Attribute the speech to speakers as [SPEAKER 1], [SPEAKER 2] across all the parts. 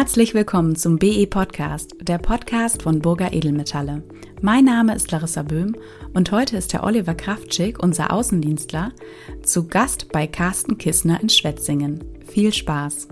[SPEAKER 1] Herzlich willkommen zum BE Podcast, der Podcast von Burger Edelmetalle. Mein Name ist Larissa Böhm und heute ist Herr Oliver Kraftschick, unser Außendienstler, zu Gast bei Carsten Kissner in Schwetzingen. Viel Spaß!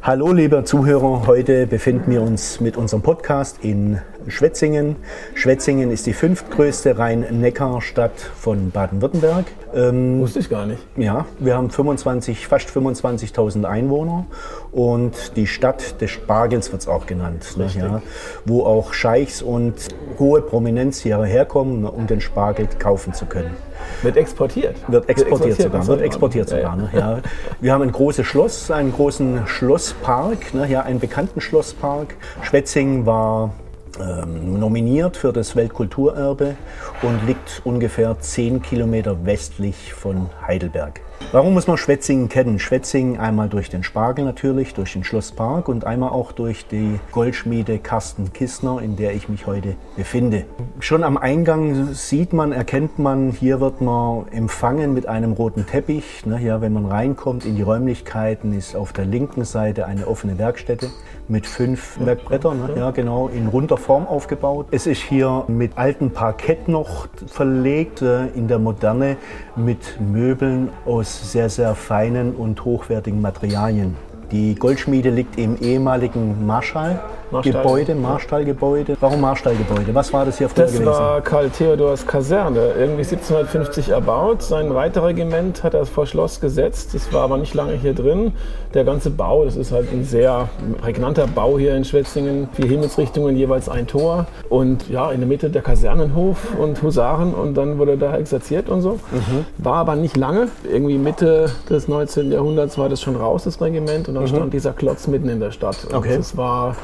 [SPEAKER 2] Hallo liebe Zuhörer, heute befinden wir uns mit unserem Podcast in Schwetzingen. Schwetzingen ist die fünftgrößte Rhein-Neckar-Stadt von Baden-Württemberg.
[SPEAKER 3] Ähm, Wusste ich gar nicht.
[SPEAKER 2] Ja, wir haben 25, fast 25.000 Einwohner und die Stadt des Spargels wird es auch genannt, ne, ja, wo auch Scheichs und hohe Prominenz hierher kommen, um den Spargel kaufen zu können.
[SPEAKER 3] Wird exportiert.
[SPEAKER 2] Wird exportiert, wird sogar. Wird exportiert sogar. Ne? Ja. Wir haben ein großes Schloss, einen großen Schlosspark, ne? ja, einen bekannten Schlosspark. Schwetzingen war nominiert für das Weltkulturerbe und liegt ungefähr 10 Kilometer westlich von Heidelberg. Warum muss man Schwetzingen kennen? Schwetzingen einmal durch den Spargel natürlich, durch den Schlosspark und einmal auch durch die Goldschmiede Carsten Kistner, in der ich mich heute befinde. Schon am Eingang sieht man, erkennt man, hier wird man empfangen mit einem roten Teppich. Ja, wenn man reinkommt in die Räumlichkeiten, ist auf der linken Seite eine offene Werkstätte mit fünf Werkbrettern, ne? ja genau, in runder Form aufgebaut. Es ist hier mit altem Parkett noch verlegt, äh, in der Moderne mit Möbeln aus sehr, sehr feinen und hochwertigen Materialien. Die Goldschmiede liegt im ehemaligen Marschall. Gebäude, Marstallgebäude. Warum Marstallgebäude? Was war das hier früher
[SPEAKER 3] das
[SPEAKER 2] gewesen?
[SPEAKER 3] Das war Karl Theodors Kaserne, irgendwie 1750 erbaut. Sein Reiterregiment hat er vor Schloss gesetzt. Das war aber nicht lange hier drin. Der ganze Bau, das ist halt ein sehr prägnanter Bau hier in Schwetzingen. Vier Himmelsrichtungen, jeweils ein Tor. Und ja, in der Mitte der Kasernenhof und Husaren. Und dann wurde da exerziert und so. Mhm. War aber nicht lange. Irgendwie Mitte des 19. Jahrhunderts war das schon raus, das Regiment. Und dann mhm. stand dieser Klotz mitten in der Stadt. Und
[SPEAKER 2] okay.
[SPEAKER 3] das war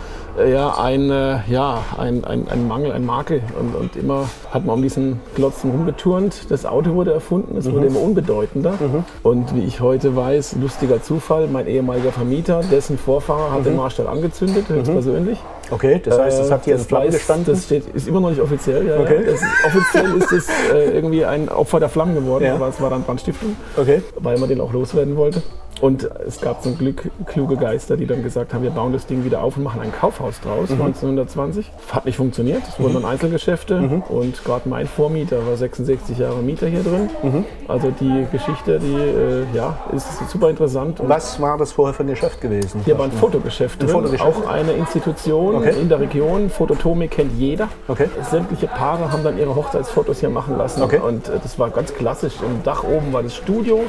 [SPEAKER 3] ja, ein, äh, ja, ein, ein, ein Mangel, ein Makel. Und, und, immer hat man um diesen Glotzen rumgeturnt. Das Auto wurde erfunden, es mhm. wurde immer unbedeutender. Mhm. Und wie ich heute weiß, lustiger Zufall, mein ehemaliger Vermieter, dessen Vorfahrer hat mhm. den Marstall angezündet, höchstpersönlich.
[SPEAKER 2] Okay, das heißt, das hat hier jetzt Flamme gestanden?
[SPEAKER 3] Das steht, ist immer noch nicht offiziell. Ja,
[SPEAKER 2] okay.
[SPEAKER 3] Das, offiziell ist es äh, irgendwie ein Opfer der Flammen geworden, ja. aber es war dann Brandstiftung,
[SPEAKER 2] okay.
[SPEAKER 3] weil man den auch loswerden wollte. Und es gab zum Glück kluge Geister, die dann gesagt haben, wir bauen das Ding wieder auf und machen ein Kaufhaus draus, mhm. 1920. Hat nicht funktioniert, es wurden mhm. dann Einzelgeschäfte mhm. und gerade mein Vormieter war 66 Jahre Mieter hier drin. Mhm. Also die Geschichte, die äh, ja, ist super interessant.
[SPEAKER 2] Und Was war das vorher für ein Geschäft gewesen?
[SPEAKER 3] Hier war ein Fotogeschäft drin, Fotogeschäft. auch eine Institution okay. in der Region. Fototomik kennt jeder.
[SPEAKER 2] Okay.
[SPEAKER 3] Sämtliche Paare haben dann ihre Hochzeitsfotos hier machen lassen
[SPEAKER 2] okay.
[SPEAKER 3] und äh, das war ganz klassisch. Im Dach oben war das Studio,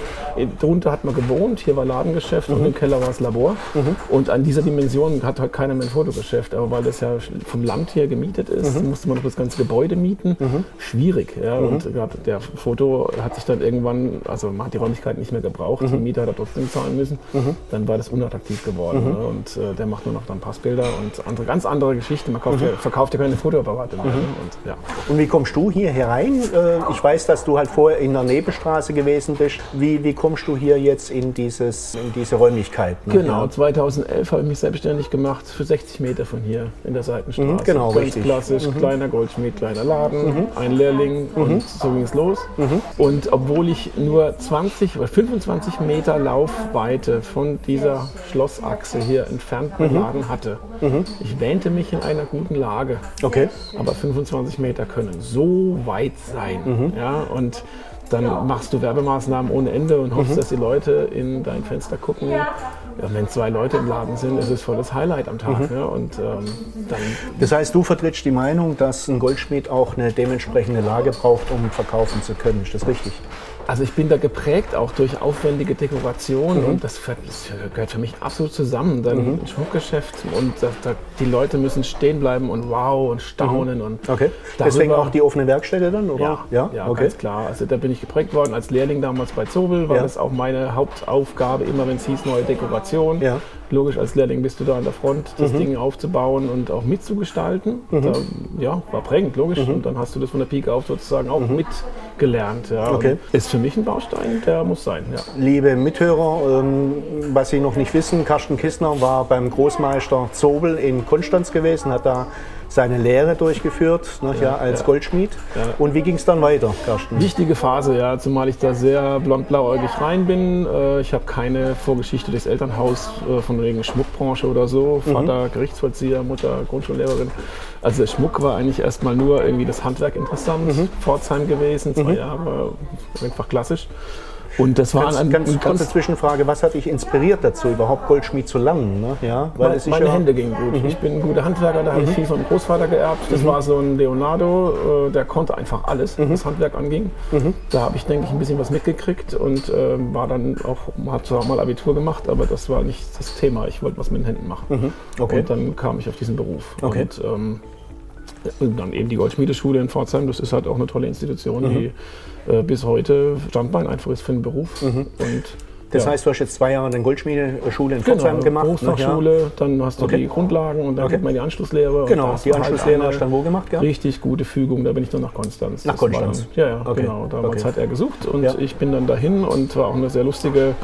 [SPEAKER 3] drunter hat man gewohnt, hier war Ladengeschäft mhm. und im Keller war das Labor. Mhm. Und an dieser Dimension hat halt keiner mehr ein Fotogeschäft. Aber weil das ja vom Land her gemietet ist, mhm. musste man noch das ganze Gebäude mieten. Mhm. Schwierig. Ja. Mhm. Und gerade der Foto hat sich dann irgendwann, also man hat die Räumlichkeit nicht mehr gebraucht. Mhm. Die Mieter hat er trotzdem zahlen müssen. Dann war das unattraktiv geworden. Ne. Und äh, der macht nur noch dann Passbilder und andere, ganz andere Geschichten. Man kauft ja, verkauft ja keine Fotoapparate mehr. Ne. Und,
[SPEAKER 2] ja. und wie kommst du hier herein? Äh, ich weiß, dass du halt vorher in der Nebenstraße gewesen bist. Wie, wie kommst du hier jetzt in diese dieses, in diese Räumlichkeit.
[SPEAKER 3] Ne? Genau, ja. 2011 habe ich mich selbstständig gemacht für 60 Meter von hier in der Seitenstraße.
[SPEAKER 2] Mhm, genau,
[SPEAKER 3] Ganz
[SPEAKER 2] richtig.
[SPEAKER 3] klassisch, mhm. kleiner Goldschmied, kleiner Laden, mhm. ein Lehrling und mhm. so ging es los.
[SPEAKER 2] Mhm.
[SPEAKER 3] Und obwohl ich nur 20 oder 25 Meter Laufweite von dieser Schlossachse hier entfernten mhm. Laden hatte, ich wähnte mich in einer guten Lage.
[SPEAKER 2] Okay.
[SPEAKER 3] Aber 25 Meter können so weit sein. Ja, und dann machst du Werbemaßnahmen ohne Ende und hoffst, mhm. dass die Leute in dein Fenster gucken. Ja. Ja, wenn zwei Leute im Laden sind, ist es volles Highlight am Tag. Mhm. Ja, und, ähm,
[SPEAKER 2] dann das heißt, du vertrittst die Meinung, dass ein Goldschmied auch eine dementsprechende Lage braucht, um verkaufen zu können. Ist das richtig?
[SPEAKER 3] Also ich bin da geprägt auch durch aufwendige Dekoration mhm. und das, das, gehört für mich absolut zusammen. Dann mhm. ein Schmuckgeschäft und da, da, die Leute müssen stehen bleiben und wow und staunen. Mhm. Und
[SPEAKER 2] okay. Deswegen auch die offene Werkstätte dann? Oder?
[SPEAKER 3] Ja, ja? ja okay. ganz klar. Also da bin ich geprägt worden als Lehrling damals bei Zobel, war ja. das auch meine Hauptaufgabe, immer wenn es hieß neue Dekoration.
[SPEAKER 2] Ja.
[SPEAKER 3] Logisch, als Lehrling bist du da an der Front, das mhm. Ding aufzubauen und auch mitzugestalten. Mhm. Da, ja, war prägend, logisch. Mhm. Und dann hast du das von der Pike auf sozusagen auch mhm. mitgelernt. Ja.
[SPEAKER 2] Okay.
[SPEAKER 3] Ist für mich ein Baustein, der muss sein. Ja.
[SPEAKER 2] Liebe Mithörer, ähm, was Sie noch nicht wissen, Carsten Kissner war beim Großmeister Zobel in Konstanz gewesen, hat da seine Lehre durchgeführt ne, ja, als. Goldschmied. Und wie ging es dann weiter, Carsten?
[SPEAKER 3] Wichtige Phase, ja, zumal ich da sehr blond-blauäugig rein bin. Äh, Ich habe keine Vorgeschichte des Elternhaus äh, von wegen Schmuckbranche oder so. Vater Gerichtsvollzieher, Mutter Grundschullehrerin. Also der Schmuck war eigentlich erstmal nur irgendwie das Handwerk interessant. Pforzheim gewesen, zwei Jahre, einfach klassisch. Und das war
[SPEAKER 2] Ganz,
[SPEAKER 3] ein,
[SPEAKER 2] ganz
[SPEAKER 3] ein
[SPEAKER 2] kurze Zwischenfrage, was hat dich inspiriert dazu, überhaupt Goldschmied zu lernen? Ne? Ja, weil
[SPEAKER 3] Meine, meine Hände gingen gut. Ich bin ein guter Handwerker, da habe ich viel vom Großvater geerbt. Das war so ein Leonardo, äh, der konnte einfach alles, was Handwerk anging. Da habe ich, denke ich, ein bisschen was mitgekriegt und ähm, war dann auch, hat zwar mal Abitur gemacht, aber das war nicht das Thema. Ich wollte was mit den Händen machen.
[SPEAKER 2] Okay.
[SPEAKER 3] Und dann kam ich auf diesen Beruf.
[SPEAKER 2] Okay.
[SPEAKER 3] Und, ähm, und dann eben die Goldschmiedeschule in Pforzheim, das ist halt auch eine tolle Institution, die äh, bis heute Standbein einfach ist für den Beruf. Und,
[SPEAKER 2] Das
[SPEAKER 3] ja.
[SPEAKER 2] heißt, du hast jetzt zwei Jahre eine Goldschmiedeschule in Pforzheim gemacht. ne?
[SPEAKER 3] Berufsfachschule, dann hast du
[SPEAKER 2] Okay.
[SPEAKER 3] die Grundlagen und dann
[SPEAKER 2] Okay.
[SPEAKER 3] geht man in die Anschlusslehre.
[SPEAKER 2] Genau, die
[SPEAKER 3] halt
[SPEAKER 2] Anschlusslehre
[SPEAKER 3] eine
[SPEAKER 2] hast du dann wo gemacht? Ja?
[SPEAKER 3] Richtig gute Fügung, da bin ich dann nach Konstanz.
[SPEAKER 2] Nach
[SPEAKER 3] Das
[SPEAKER 2] Konstanz?
[SPEAKER 3] Dann, ja, ja,
[SPEAKER 2] Okay.
[SPEAKER 3] genau. Damals hat er gesucht und
[SPEAKER 2] Ja.
[SPEAKER 3] ich bin dann dahin und war auch eine sehr lustige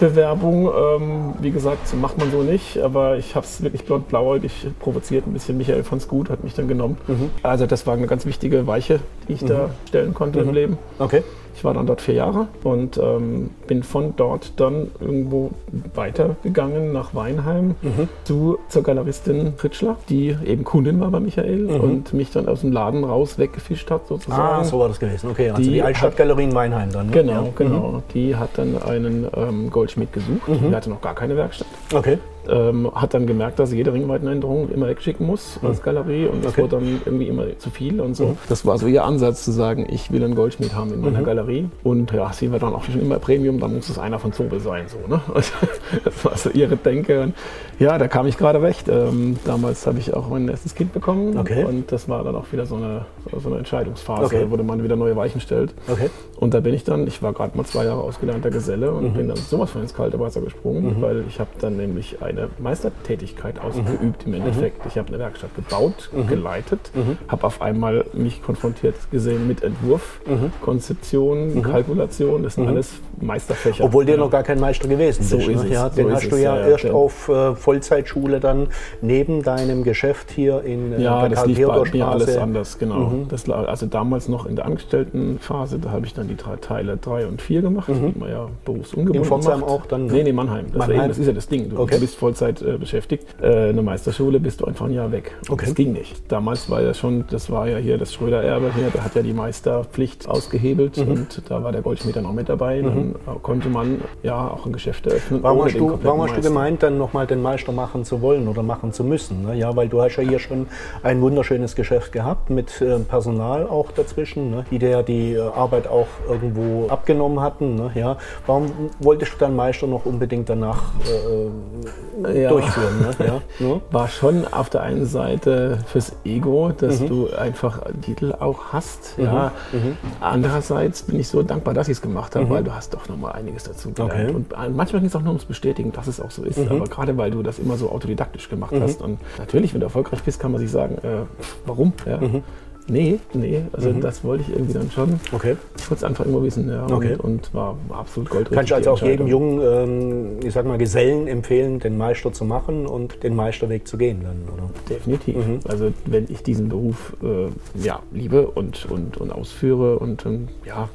[SPEAKER 3] Bewerbung. Ähm, wie gesagt, macht man so nicht, aber ich habe es wirklich blond-blauäugig provoziert, ein bisschen. Michael es gut, hat mich dann genommen.
[SPEAKER 2] Mhm.
[SPEAKER 3] Also das war eine ganz wichtige Weiche, die ich da stellen konnte
[SPEAKER 2] Mhm.
[SPEAKER 3] im Leben.
[SPEAKER 2] Okay.
[SPEAKER 3] Ich war dann dort vier Jahre und ähm, bin von dort dann irgendwo weitergegangen nach Weinheim
[SPEAKER 2] Mhm.
[SPEAKER 3] zu, zur Galeristin Ritschler, die eben Kundin war bei Michael und mich dann aus dem Laden raus weggefischt hat sozusagen.
[SPEAKER 2] Mhm. Ah, so war das gewesen. Okay, also die,
[SPEAKER 3] Die
[SPEAKER 2] Altstadtgalerie in Weinheim dann. Ne?
[SPEAKER 3] Genau,
[SPEAKER 2] Ja.
[SPEAKER 3] genau. Die hat dann einen ähm, Goldschmied gesucht.
[SPEAKER 2] Mhm.
[SPEAKER 3] Die hatte noch gar keine Werkstatt.
[SPEAKER 2] Okay.
[SPEAKER 3] Ähm, hat dann gemerkt, dass jede Ringweitenänderung immer wegschicken muss als Galerie und das
[SPEAKER 2] Okay.
[SPEAKER 3] wurde dann irgendwie immer zu viel und so. Das war so ihr Ansatz zu sagen, ich will einen Goldschmied haben in meiner Galerie und ja, sie war dann auch schon immer Premium, dann muss es einer von Zobel sein, so, ne? das war so ihre Denke ja, da kam ich gerade recht. Ähm, damals habe ich auch mein erstes Kind bekommen
[SPEAKER 2] Okay.
[SPEAKER 3] und das war dann auch wieder so eine, so eine Entscheidungsphase,
[SPEAKER 2] Okay.
[SPEAKER 3] wo man wieder neue Weichen stellt.
[SPEAKER 2] Okay.
[SPEAKER 3] Und da bin ich dann, ich war gerade mal zwei Jahre ausgelernter Geselle und
[SPEAKER 2] Mhm.
[SPEAKER 3] bin dann sowas von ins kalte Wasser gesprungen, weil ich habe dann nämlich eine Meistertätigkeit
[SPEAKER 2] Mhm.
[SPEAKER 3] ausgeübt im Endeffekt. Ich habe eine Werkstatt gebaut, geleitet, habe auf einmal mich konfrontiert gesehen mit Entwurf,
[SPEAKER 2] Mhm.
[SPEAKER 3] Konzeption, Kalkulation, das sind alles Meisterfächer.
[SPEAKER 2] Obwohl du
[SPEAKER 3] Ja.
[SPEAKER 2] noch gar kein Meister gewesen
[SPEAKER 3] So
[SPEAKER 2] bist.
[SPEAKER 3] ist
[SPEAKER 2] ne?
[SPEAKER 3] es,
[SPEAKER 2] Ja,
[SPEAKER 3] so
[SPEAKER 2] den
[SPEAKER 3] ist
[SPEAKER 2] hast du
[SPEAKER 3] es,
[SPEAKER 2] ja,
[SPEAKER 3] ja,
[SPEAKER 2] erst auf äh, Vollzeitschule dann neben deinem Geschäft hier in äh,
[SPEAKER 3] Ja,
[SPEAKER 2] der
[SPEAKER 3] das lief bei mir alles anders, genau. Das, la- also damals noch in der Angestelltenphase, da habe ich dann die drei Teile 3 und 4 gemacht, die man ja berufsungebunden
[SPEAKER 2] In Pforzheim
[SPEAKER 3] macht.
[SPEAKER 2] auch dann, ne?
[SPEAKER 3] Nee, nee, Mannheim. Das,
[SPEAKER 2] Mannheim.
[SPEAKER 3] War eben, das ist ja das Ding. Du,
[SPEAKER 2] Okay.
[SPEAKER 3] bist Vollzeit äh, beschäftigt. Äh, eine Meisterschule bist du einfach ein Jahr weg. Und
[SPEAKER 2] Okay.
[SPEAKER 3] Das ging nicht. Damals war ja schon, das war ja hier das Schröder-Erbe hier, der hat ja die Meisterpflicht ausgehebelt
[SPEAKER 2] Mhm.
[SPEAKER 3] und da war der Goldschmied dann auch mit dabei. Dann konnte man ja auch ein Geschäft eröffnen.
[SPEAKER 2] Warum hast, du, warum hast du gemeint, dann nochmal den Meister machen zu wollen oder machen zu müssen? Ne? Ja, weil du hast ja hier schon ein wunderschönes Geschäft gehabt mit äh, Personal auch dazwischen, ne? die dir ja die äh, Arbeit auch irgendwo abgenommen hatten. Ne? Ja, warum wolltest du dann Meister noch unbedingt danach äh,
[SPEAKER 3] Ja.
[SPEAKER 2] durchführen? Ne? Ja? Ne?
[SPEAKER 3] war schon auf der einen Seite fürs Ego, dass
[SPEAKER 2] Mhm.
[SPEAKER 3] du einfach Titel auch hast. Ja. Andererseits bin ich so dankbar, dass ich es gemacht habe, weil du hast doch noch mal einiges dazu gelernt.
[SPEAKER 2] Mhm. Okay. Mhm.
[SPEAKER 3] Und manchmal ging es auch nur ums Bestätigen, dass es auch so ist. Aber gerade weil du das immer so autodidaktisch gemacht hast. Und natürlich, wenn du erfolgreich bist, kann man sich sagen, äh, warum? Ja.
[SPEAKER 2] Mhm.
[SPEAKER 3] Nee, nee, also das wollte ich irgendwie dann schon.
[SPEAKER 2] Okay.
[SPEAKER 3] Ich wollte es einfach immer wissen, ja.
[SPEAKER 2] Okay.
[SPEAKER 3] Und, und war absolut goldrichtig.
[SPEAKER 2] Kannst du also auch jedem jungen, ähm, ich sag mal, Gesellen empfehlen, den Meister zu machen und den Meisterweg zu gehen dann, oder?
[SPEAKER 3] Definitiv.
[SPEAKER 2] Mhm.
[SPEAKER 3] Also wenn ich diesen Beruf äh, ja, liebe und, und, und ausführe und ähm, ja,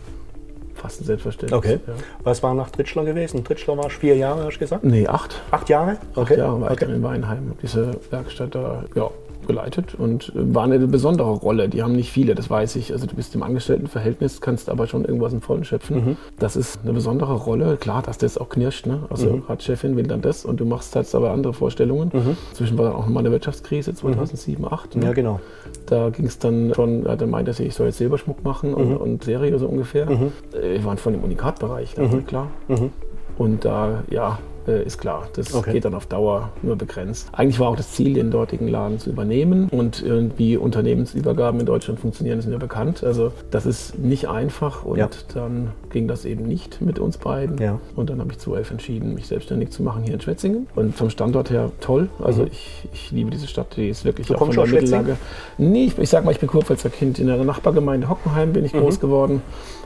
[SPEAKER 3] fast ein Selbstverständnis.
[SPEAKER 2] Okay.
[SPEAKER 3] Ja.
[SPEAKER 2] Was war nach Tritschler gewesen? Tritschler war vier Jahre, hast du gesagt?
[SPEAKER 3] Nee, acht.
[SPEAKER 2] Acht Jahre?
[SPEAKER 3] Acht Jahre war ich dann in Weinheim. Diese Werkstatt da ja, geleitet und äh, war eine besondere Rolle. Die haben nicht viele, das weiß ich. Also du bist im Angestelltenverhältnis, kannst aber schon irgendwas im Vollen schöpfen.
[SPEAKER 2] Mhm.
[SPEAKER 3] Das ist eine besondere Rolle. Klar, dass das auch knirscht. Ne? Also
[SPEAKER 2] Mhm.
[SPEAKER 3] gerade Chefin will dann das und du machst halt aber andere Vorstellungen. Zwischen war dann auch nochmal eine Wirtschaftskrise 2007, 2008. Ne?
[SPEAKER 2] Ja, genau.
[SPEAKER 3] Da ging es dann schon, ja, dann meinte sie, ich soll jetzt Silberschmuck machen und, und Serie so ungefähr. Äh, Wir waren voll im Unikatbereich, war klar. Und da, ja, äh, ist klar, das
[SPEAKER 2] Okay.
[SPEAKER 3] geht dann auf Dauer nur begrenzt. Eigentlich war auch das Ziel, den dortigen Laden zu übernehmen. Und irgendwie Unternehmensübergaben in Deutschland funktionieren, sind ja bekannt. Also das ist nicht einfach und
[SPEAKER 2] Ja.
[SPEAKER 3] dann ging das eben nicht mit uns beiden.
[SPEAKER 2] Ja.
[SPEAKER 3] Und dann habe ich 2011 entschieden, mich selbstständig zu machen hier in Schwetzingen. Und vom Standort her toll. Also ich, ich liebe diese Stadt, die ist wirklich
[SPEAKER 2] Mhm. Du
[SPEAKER 3] auch von der? Mittellage. Nee, ich, ich sag mal, ich bin Kurpfälzer Kind. In der Nachbargemeinde Hockenheim bin ich
[SPEAKER 2] Mhm.
[SPEAKER 3] groß geworden.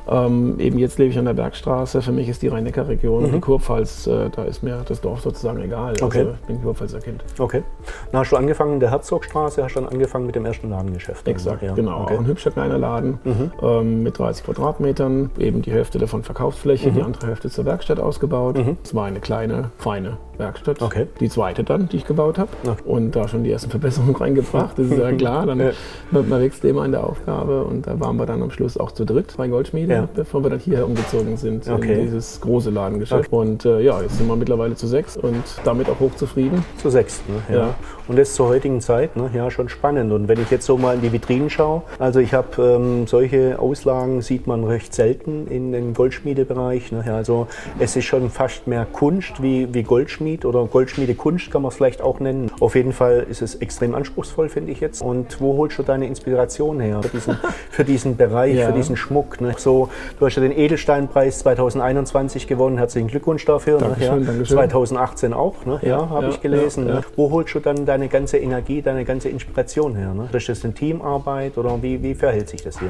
[SPEAKER 3] Ähm, eben jetzt lebe ich an der Bergstraße. Für mich ist die Rhein-Neckar-Region,
[SPEAKER 2] Mhm.
[SPEAKER 3] die Kurpfalz, äh, da ist mir das Dorf sozusagen egal.
[SPEAKER 2] Okay.
[SPEAKER 3] Also ich bin Kurpfälzer Kind.
[SPEAKER 2] Okay. Dann hast du angefangen in der Herzogstraße, hast dann angefangen mit dem ersten Ladengeschäft.
[SPEAKER 3] Exakt,
[SPEAKER 2] ja.
[SPEAKER 3] genau.
[SPEAKER 2] Okay.
[SPEAKER 3] Ein hübscher kleiner Laden ähm, mit 30 Quadratmetern, eben die Hälfte davon Verkaufsfläche, die andere Hälfte zur Werkstatt ausgebaut. Es war eine kleine, feine Werkstatt.
[SPEAKER 2] Okay.
[SPEAKER 3] Die zweite dann, die ich gebaut habe.
[SPEAKER 2] Okay.
[SPEAKER 3] Und da schon die ersten Verbesserungen reingebracht, das ist ja klar. Dann man, wächst immer in der Aufgabe und da waren wir dann am Schluss auch zu dritt bei Goldschmiede,
[SPEAKER 2] Ja.
[SPEAKER 3] bevor wir dann hierher umgezogen sind
[SPEAKER 2] Okay.
[SPEAKER 3] in dieses große Ladengeschäft. Und äh, ja, jetzt sind wir mittlerweile zu sechs und damit auch hochzufrieden.
[SPEAKER 2] Zu sechs. Ne? Ja.
[SPEAKER 3] Ja.
[SPEAKER 2] Und das zur heutigen Zeit, ne? ja, schon spannend. Und wenn ich jetzt so mal in die Vitrinen schaue, also ich habe ähm, solche Auslagen sieht man recht selten in den Goldschmiedebereich. Ne? Ja, also es ist schon fast mehr Kunst wie, wie Goldschmied oder Goldschmiedekunst kann man es vielleicht auch nennen. Auf jeden Fall ist es extrem anspruchsvoll, finde ich jetzt. Und wo holst du deine Inspiration her für diesen, für diesen Bereich,
[SPEAKER 3] Ja.
[SPEAKER 2] für diesen Schmuck? Ne? So, du hast ja den Edelsteinpreis 2021 gewonnen. Herzlichen Glückwunsch dafür.
[SPEAKER 3] Dankeschön,
[SPEAKER 2] ne? ja.
[SPEAKER 3] Dankeschön.
[SPEAKER 2] 2018 auch, ne? ja,
[SPEAKER 3] Ja,
[SPEAKER 2] habe ich gelesen. ne? Wo holst du dann deine ganze Energie, deine ganze Inspiration her? Ne? Ist das eine Teamarbeit oder wie, wie verhält sich das hier?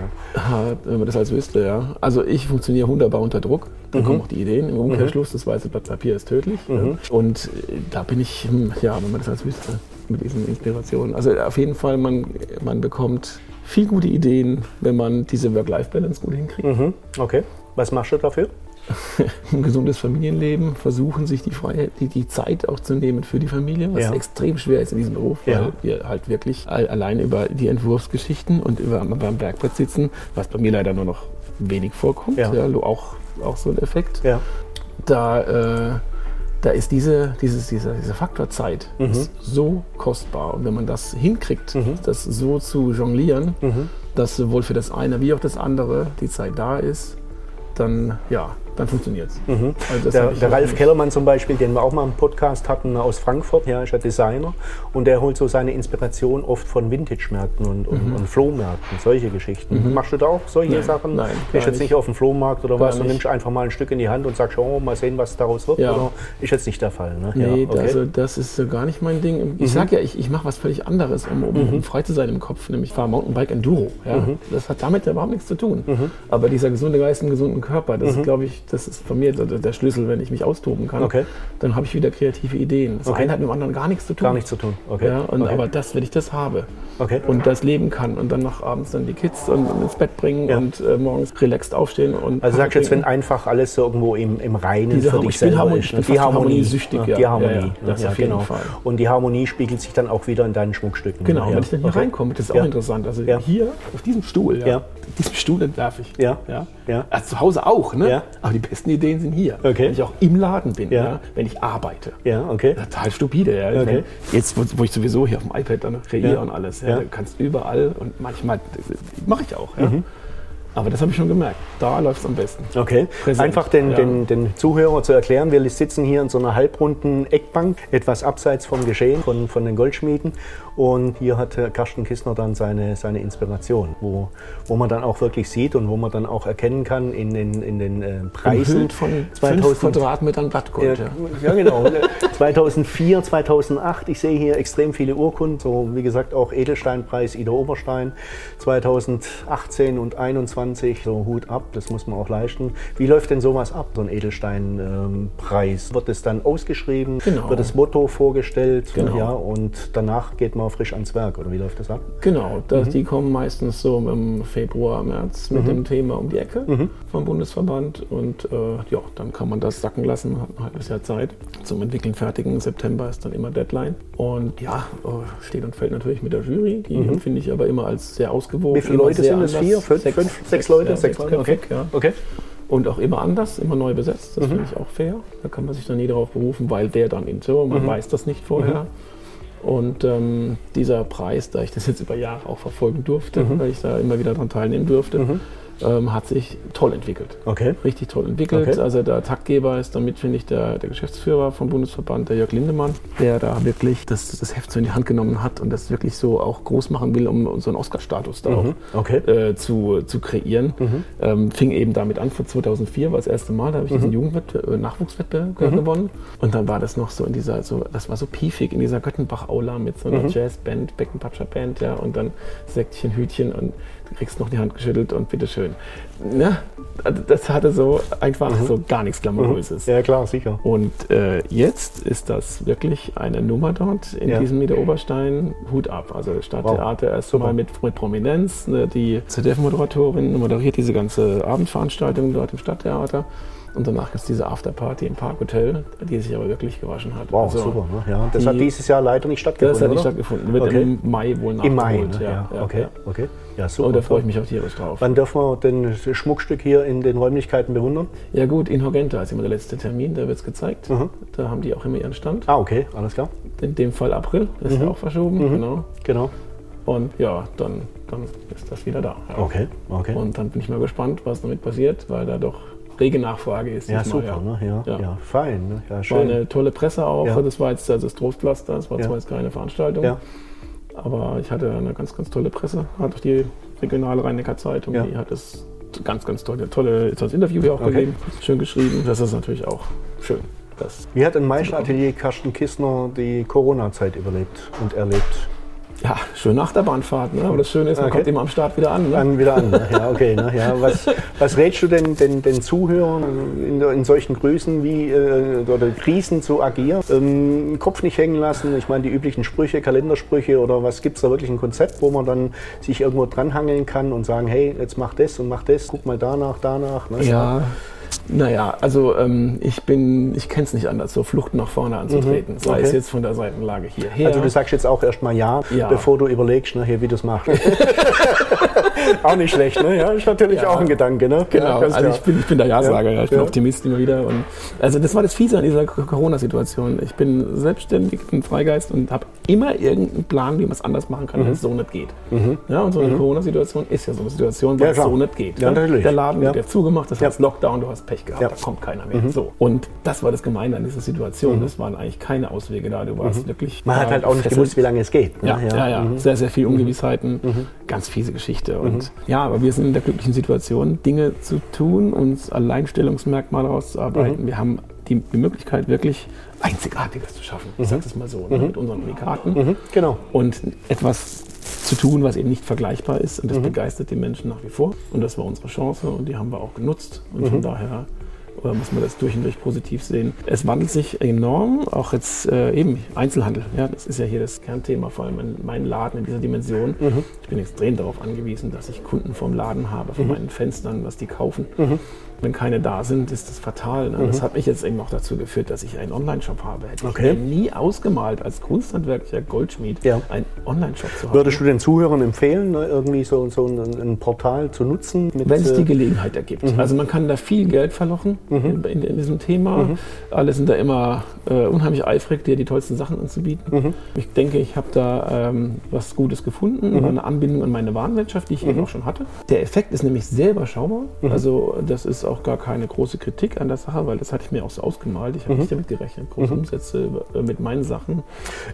[SPEAKER 3] Wenn man das als wüsste, ja. Also ich funktioniere wunderbar unter Druck. Dann
[SPEAKER 2] Mhm.
[SPEAKER 3] kommen auch die Ideen. Im Umkehrschluss, das weiße Blatt Papier ist tödlich.
[SPEAKER 2] Mhm.
[SPEAKER 3] ja. Und äh, da bin ich, hm, ja, wenn man das als wüsste, mit diesen Inspirationen. Also auf jeden Fall, man, man bekommt viel gute Ideen, wenn man diese Work-Life-Balance gut hinkriegt.
[SPEAKER 2] Mhm. Okay, was machst du dafür?
[SPEAKER 3] Ein gesundes Familienleben, versuchen sich die Freiheit, die, die Zeit auch zu nehmen für die Familie, was
[SPEAKER 2] Ja.
[SPEAKER 3] extrem schwer ist in diesem Beruf,
[SPEAKER 2] Ja.
[SPEAKER 3] weil wir halt wirklich all, allein über die Entwurfsgeschichten und über beim Werkbrett sitzen, was bei mir leider nur noch wenig vorkommt,
[SPEAKER 2] Ja.
[SPEAKER 3] ja. auch, auch so ein Effekt.
[SPEAKER 2] Ja.
[SPEAKER 3] Da, äh, da ist diese, dieses, dieser, dieser Faktor Zeit
[SPEAKER 2] Mhm.
[SPEAKER 3] so kostbar. Und wenn man das hinkriegt,
[SPEAKER 2] Mhm.
[SPEAKER 3] das so zu jonglieren, dass sowohl für das eine wie auch das andere die Zeit da ist, dann ja, dann funktioniert es. Also
[SPEAKER 2] Mhm. Der,
[SPEAKER 3] ich
[SPEAKER 2] der
[SPEAKER 3] auch
[SPEAKER 2] Ralf. Kellermann zum Beispiel, den wir auch mal im Podcast hatten aus Frankfurt, ja, ist ja Designer und der holt so seine Inspiration oft von Vintage-Märkten und, und, und Flohmärkten, solche Geschichten. Machst du da auch solche
[SPEAKER 3] Mhm. Nein,
[SPEAKER 2] Sachen?
[SPEAKER 3] nein,
[SPEAKER 2] Bist
[SPEAKER 3] gar
[SPEAKER 2] jetzt nicht auf dem Flohmarkt oder
[SPEAKER 3] Gar
[SPEAKER 2] was
[SPEAKER 3] nicht.
[SPEAKER 2] nimmst einfach mal ein Stück in die Hand und sagst, oh, mal sehen, was daraus wird?
[SPEAKER 3] Ja.
[SPEAKER 2] Oder ist jetzt nicht der Fall? Ne?
[SPEAKER 3] Nee,
[SPEAKER 2] ja, okay. Mhm.
[SPEAKER 3] also das ist so gar nicht mein Ding. Ich sag ja, ich, ich mache was völlig anderes, um, um, um frei zu sein im Kopf. Nämlich ich fahre Mountainbike Enduro. Ja?
[SPEAKER 2] Mhm.
[SPEAKER 3] Das hat damit überhaupt nichts zu tun. Aber dieser gesunde Geist im gesunden Körper, das ist, glaube ich, das ist von mir der, Schlüssel, wenn ich mich austoben kann.
[SPEAKER 2] Okay.
[SPEAKER 3] Dann habe ich wieder kreative Ideen. Das
[SPEAKER 2] Okay.
[SPEAKER 3] eine hat mit dem anderen gar nichts zu tun.
[SPEAKER 2] Gar nichts zu tun. Okay.
[SPEAKER 3] Ja, und,
[SPEAKER 2] okay.
[SPEAKER 3] Aber das, wenn ich das habe und das leben kann und dann noch abends dann die Kids und, und ins Bett bringen
[SPEAKER 2] Ja.
[SPEAKER 3] und äh, morgens relaxed aufstehen und
[SPEAKER 2] Also sagst du jetzt, wenn einfach alles so irgendwo im, im Reinen
[SPEAKER 3] Diese
[SPEAKER 2] für dich selber
[SPEAKER 3] Harmonie-
[SPEAKER 2] ist. ne? Die Harmonie. ne?
[SPEAKER 3] ja.
[SPEAKER 2] Die Harmonie.
[SPEAKER 3] Ja, das
[SPEAKER 2] ja,
[SPEAKER 3] auf jeden
[SPEAKER 2] genau.
[SPEAKER 3] Fall.
[SPEAKER 2] Und die Harmonie spiegelt sich dann auch wieder in deinen Schmuckstücken.
[SPEAKER 3] Genau, wenn ich dann hier reinkomme, das ist auch interessant. Also hier auf diesem Stuhl, ja, diesem Stuhl entwerfe ich.
[SPEAKER 2] Ja.
[SPEAKER 3] Ja.
[SPEAKER 2] Ja.
[SPEAKER 3] Also zu Hause auch, ne?
[SPEAKER 2] Ja.
[SPEAKER 3] Aber die besten Ideen sind hier.
[SPEAKER 2] Okay.
[SPEAKER 3] Wenn ich auch im Laden bin,
[SPEAKER 2] Ja.
[SPEAKER 3] ja. wenn ich arbeite.
[SPEAKER 2] Ja, okay.
[SPEAKER 3] Total stupide, ja.
[SPEAKER 2] Okay.
[SPEAKER 3] meine, Jetzt, wo, wo ich sowieso hier auf dem iPad dann kreiere und alles, ja, da kannst du überall und manchmal mache ich auch, ja.
[SPEAKER 2] Mhm.
[SPEAKER 3] Aber das habe ich schon gemerkt. Da läuft es am besten.
[SPEAKER 2] Okay.
[SPEAKER 3] Präsent,
[SPEAKER 2] Einfach den,
[SPEAKER 3] ja.
[SPEAKER 2] den, den Zuhörer zu erklären, wir sitzen hier in so einer halbrunden Eckbank, etwas abseits vom Geschehen von, von den Goldschmieden. Und hier hat Carsten Kistner dann seine, seine Inspiration, wo, wo man dann auch wirklich sieht und wo man dann auch erkennen kann in den, in den äh, Preisen.
[SPEAKER 3] Umhüllt von 5
[SPEAKER 2] 2000
[SPEAKER 3] Quadratmetern Blattgold.
[SPEAKER 2] Ja,
[SPEAKER 3] Ja.
[SPEAKER 2] ja, genau. 2004, 2008, ich sehe hier extrem viele Urkunden, so wie gesagt auch Edelsteinpreis Ida Oberstein, 2018 und 21, so Hut ab, das muss man auch leisten. Wie läuft denn sowas ab, so ein Edelsteinpreis? Wird es dann ausgeschrieben,
[SPEAKER 3] Genau.
[SPEAKER 2] wird das Motto vorgestellt
[SPEAKER 3] Genau.
[SPEAKER 2] ja, und danach geht man frisch ans Werk oder wie läuft das ab?
[SPEAKER 3] Genau,
[SPEAKER 2] Mhm.
[SPEAKER 3] das, die kommen meistens so im Februar, März mit dem Thema um die Ecke
[SPEAKER 2] Mhm.
[SPEAKER 3] vom Bundesverband und äh, ja, dann kann man das sacken lassen, hat ein halbes Jahr Zeit zum Entwickeln fertigen. September ist dann immer Deadline und ja, äh, steht und fällt natürlich mit der Jury, die empfinde ich aber immer als sehr ausgewogen.
[SPEAKER 2] Mhm. Wie viele Leute sind es? Vier, fünf,
[SPEAKER 3] Sechs,
[SPEAKER 2] fünf, sechs Leute?
[SPEAKER 3] ja,
[SPEAKER 2] Sechs Leute, okay.
[SPEAKER 3] ja.
[SPEAKER 2] okay.
[SPEAKER 3] Und auch immer anders, immer neu besetzt.
[SPEAKER 2] Mhm.
[SPEAKER 3] Das finde ich auch fair. Da kann man sich dann nie darauf berufen, weil der dann in
[SPEAKER 2] Mhm.
[SPEAKER 3] man weiß das nicht vorher. Und ähm, dieser Preis, da ich das jetzt über Jahre auch verfolgen durfte,
[SPEAKER 2] Mhm.
[SPEAKER 3] weil ich da immer wieder daran teilnehmen durfte, ähm, hat sich toll entwickelt.
[SPEAKER 2] Okay.
[SPEAKER 3] Richtig toll entwickelt.
[SPEAKER 2] Okay.
[SPEAKER 3] Also der Taktgeber ist damit, finde ich, der, der Geschäftsführer vom Bundesverband, der Jörg Lindemann, der da wirklich das, das Heft so in die Hand genommen hat und das wirklich so auch groß machen will, um so einen Oscar-Status da auch
[SPEAKER 2] Okay.
[SPEAKER 3] äh, zu, zu kreieren. Ähm, fing eben damit an, vor 2004 war das erste Mal, da habe ich diesen Jugendwettbewerb, äh, Nachwuchswettbewerb gewonnen. Und dann war das noch so in dieser, so, das war so piefig in dieser Göttenbach-Aula mit so einer Jazzband, Beckenpatscher-Band, ja, und dann Säckchen, Hütchen und du kriegst noch die Hand geschüttelt und bitteschön. schön. Ne? Das hatte so einfach mhm. so gar nichts Glamouröses.
[SPEAKER 2] Ja, klar, sicher.
[SPEAKER 3] Und äh, jetzt ist das wirklich eine Nummer dort in ja. diesem Niederoberstein. Hut ab. Also Stadttheater wow. erstmal mit, mit Prominenz. Ne? Die ZDF-Moderatorin moderiert diese ganze Abendveranstaltung dort im Stadttheater. Und danach gibt es diese Afterparty im Parkhotel, die sich aber wirklich gewaschen hat.
[SPEAKER 2] Wow, also, super. Ne? Ja, das die, hat dieses Jahr leider nicht stattgefunden.
[SPEAKER 3] Das hat nicht stattgefunden. Wird okay. im Mai wohl nachgeholt. Im Mai, ne?
[SPEAKER 2] ja, ja, okay. Ja. okay.
[SPEAKER 3] Ja, super. Und da freue ich mich auch tierisch drauf.
[SPEAKER 2] Wann dürfen wir denn das Schmuckstück hier in den Räumlichkeiten bewundern?
[SPEAKER 3] Ja gut, in Horgenta ist immer der letzte Termin, da wird es gezeigt. Mhm. Da haben die auch immer ihren Stand.
[SPEAKER 2] Ah, okay, alles klar.
[SPEAKER 3] In dem Fall April, ist mhm. ja auch verschoben.
[SPEAKER 2] Mhm. Genau. genau.
[SPEAKER 3] Und ja, dann, dann ist das wieder da.
[SPEAKER 2] Ja. Okay, okay.
[SPEAKER 3] Und dann bin ich mal gespannt, was damit passiert, weil da doch rege Nachfrage ist.
[SPEAKER 2] Ja, super, ja. Ne? Ja, ja. ja, fein. Ne? Ja,
[SPEAKER 3] schön. War eine tolle Presse auch. Das war jetzt also das Trostpflaster, das war zwar jetzt keine Veranstaltung. Aber ich hatte eine ganz, ganz tolle Presse. Hat auch die regionale Rhein-Neckar-Zeitung, die hat das ganz, ganz tolle, tolle das Interview hier auch okay. gegeben. Schön geschrieben. Das ist natürlich auch schön.
[SPEAKER 2] Wie hat in Meischl Atelier Carsten Kissner die Corona-Zeit überlebt und erlebt?
[SPEAKER 3] Ja, schöne Achterbahnfahrt, ne? aber das Schöne ist, man okay. kommt immer am Start wieder an.
[SPEAKER 2] Ne? Dann wieder an, ne? ja, okay. Ne? Ja, was, was rätst du denn den, den Zuhörern in, in, solchen Größen wie äh, oder Krisen zu agieren? Ähm, Kopf nicht hängen lassen, ich meine die üblichen Sprüche, Kalendersprüche oder was gibt es da wirklich ein Konzept, wo man dann sich irgendwo dranhangeln kann und sagen, hey, jetzt mach das und mach das, guck mal danach, danach.
[SPEAKER 3] Ne? Ja. Naja, also ähm, ich bin, ich kenne es nicht anders, so Flucht nach vorne anzutreten, mhm. sei okay. es jetzt von der Seitenlage hierher.
[SPEAKER 2] Also du sagst jetzt auch erstmal ja, ja, bevor du überlegst, ne, hier, wie du es machst. auch nicht schlecht, ne? Ja, ist natürlich ja. auch ein Gedanke, ne?
[SPEAKER 3] Genau, ja, also ich bin, ich bin der Ja-Sager, ja. ich bin Optimist immer wieder. Und also das war das Fiese an dieser Corona-Situation. Ich bin selbstständig, bin Freigeist und habe immer irgendeinen Plan, wie man es anders machen kann, mhm. wenn es so nicht geht. Mhm. Ja, und so eine mhm. Corona-Situation ist ja so eine Situation, wo es so nicht geht.
[SPEAKER 2] Ja, natürlich.
[SPEAKER 3] Der Laden wird ja zugemacht, das heißt Lockdown, du hast Pech gehabt, da kommt keiner mehr. Mhm. So. Und das war das Gemeine an dieser Situation. Mhm. Es waren eigentlich keine Auswege da. Du warst wirklich.
[SPEAKER 2] Man hat halt auch nicht gewusst, wie lange es geht.
[SPEAKER 3] Ne? Ja, ja, ja. Sehr, sehr viel Ungewissheiten. Ganz fiese Geschichte. Und ja, aber wir sind in der glücklichen Situation, Dinge zu tun, uns Alleinstellungsmerkmale rauszuarbeiten. Wir haben die, die Möglichkeit, wirklich Einzigartiges zu schaffen. Ich mhm. sage es mal so, ne? mhm. mit unseren Unikaten. Mhm.
[SPEAKER 2] Genau.
[SPEAKER 3] Und etwas zu tun, was eben nicht vergleichbar ist. Und das mhm. begeistert die Menschen nach wie vor. Und das war unsere Chance und die haben wir auch genutzt. Und von mhm. daher oder muss man das durch und durch positiv sehen. Es wandelt sich enorm, auch jetzt äh, eben Einzelhandel. Ja, das ist ja hier das Kernthema, vor allem in meinem Laden in dieser Dimension. Mhm. Ich bin extrem darauf angewiesen, dass ich Kunden vom Laden habe, von mhm. meinen Fenstern, was die kaufen. Mhm wenn keine da sind, ist das fatal. Ne? Mhm. Das hat mich jetzt eben auch dazu geführt, dass ich einen Online-Shop habe. Hätte okay. ich mir nie ausgemalt, als kunsthandwerklicher Goldschmied ja. einen Online-Shop zu haben.
[SPEAKER 2] Würdest du den Zuhörern empfehlen, ne, irgendwie so, so ein, ein, Portal zu nutzen?
[SPEAKER 3] wenn es die äh, Gelegenheit ergibt. Mhm. Also man kann da viel Geld verlochen mhm. in, in, diesem Thema. Mhm. Alle sind da immer äh, unheimlich eifrig, dir die tollsten Sachen anzubieten. Mhm. Ich denke, ich habe da ähm, was Gutes gefunden, mhm. eine Anbindung an meine Warenwirtschaft, die ich eben auch schon hatte. Der Effekt ist nämlich sehr überschaubar. Also das ist auch auch gar keine große Kritik an der Sache, weil das hatte ich mir auch so ausgemalt. Ich habe mhm. nicht damit gerechnet, große mhm. Umsätze äh, mit meinen Sachen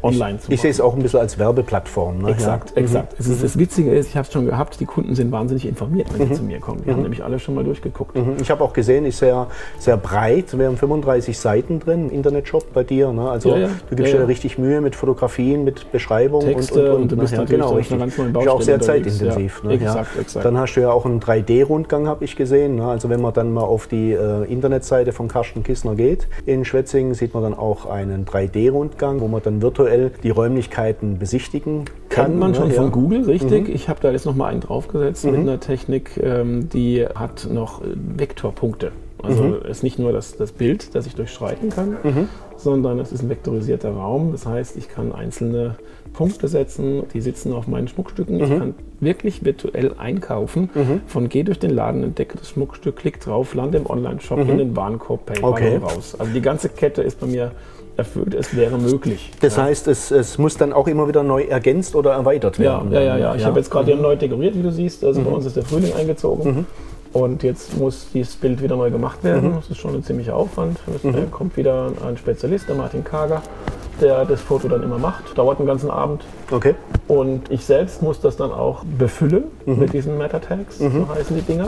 [SPEAKER 3] online
[SPEAKER 2] ich, zu machen. Ich sehe es auch ein bisschen als Werbeplattform.
[SPEAKER 3] Ne? Exakt, ja. exakt. Mhm. Ist, das Witzige ist, ich habe es schon gehabt, die Kunden sind wahnsinnig informiert, wenn sie mhm. zu mir kommen. Die haben mhm. nämlich alle schon mal durchgeguckt.
[SPEAKER 2] Mhm. Ich habe auch gesehen, ist sehr, sehr breit. Wir haben 35 Seiten drin, im Internetshop bei dir. Ne? Also ja, ja. du gibst ja, dir richtig Mühe mit Fotografien, mit Beschreibung
[SPEAKER 3] Texte und, und, und, und
[SPEAKER 2] du bist ne? genau, richtig. Ist auch sehr zeitintensiv. Ne? Exakt, exakt. Dann hast du ja auch einen 3D-Rundgang, habe ich gesehen. Ne? Also wenn man dann mal auf die äh, äh, Internetseite von Carsten Kissner geht. In Schwetzingen sieht man dann auch einen 3D-Rundgang, wo man dann virtuell die Räumlichkeiten besichtigen kann.
[SPEAKER 3] Kennt man schon ja. von Google, richtig. Mhm. Ich habe da jetzt noch mal einen draufgesetzt mhm. mit einer Technik, ähm, die hat noch Vektorpunkte. Also mhm. ist nicht nur das, das Bild, das ich durchschreiten kann, mhm. sondern es ist ein vektorisierter Raum. Das heißt, ich kann einzelne Punkte setzen, die sitzen auf meinen Schmuckstücken. Mhm. Ich kann wirklich virtuell einkaufen. Mhm. Von geh durch den Laden, entdecke das Schmuckstück, klick drauf, lande im Online-Shop mhm. in den Warenkorb, PayPal okay. raus. Also die ganze Kette ist bei mir erfüllt, es wäre möglich.
[SPEAKER 2] Das ja. heißt, es, es, muss dann auch immer wieder neu ergänzt oder erweitert werden.
[SPEAKER 3] Ja, ja, ja. ja. Ich ja. habe jetzt gerade mhm. neu dekoriert, wie du siehst. Also bei mhm. uns ist der Frühling eingezogen. Mhm. Und jetzt muss dieses Bild wieder neu gemacht werden. Mhm. Das ist schon ein ziemlicher Aufwand. Es mhm. kommt wieder ein Spezialist, der Martin Kager, der das Foto dann immer macht. Dauert einen ganzen Abend.
[SPEAKER 2] Okay.
[SPEAKER 3] Und ich selbst muss das dann auch befüllen mit diesen Meta-Tags, so heißen die Dinger,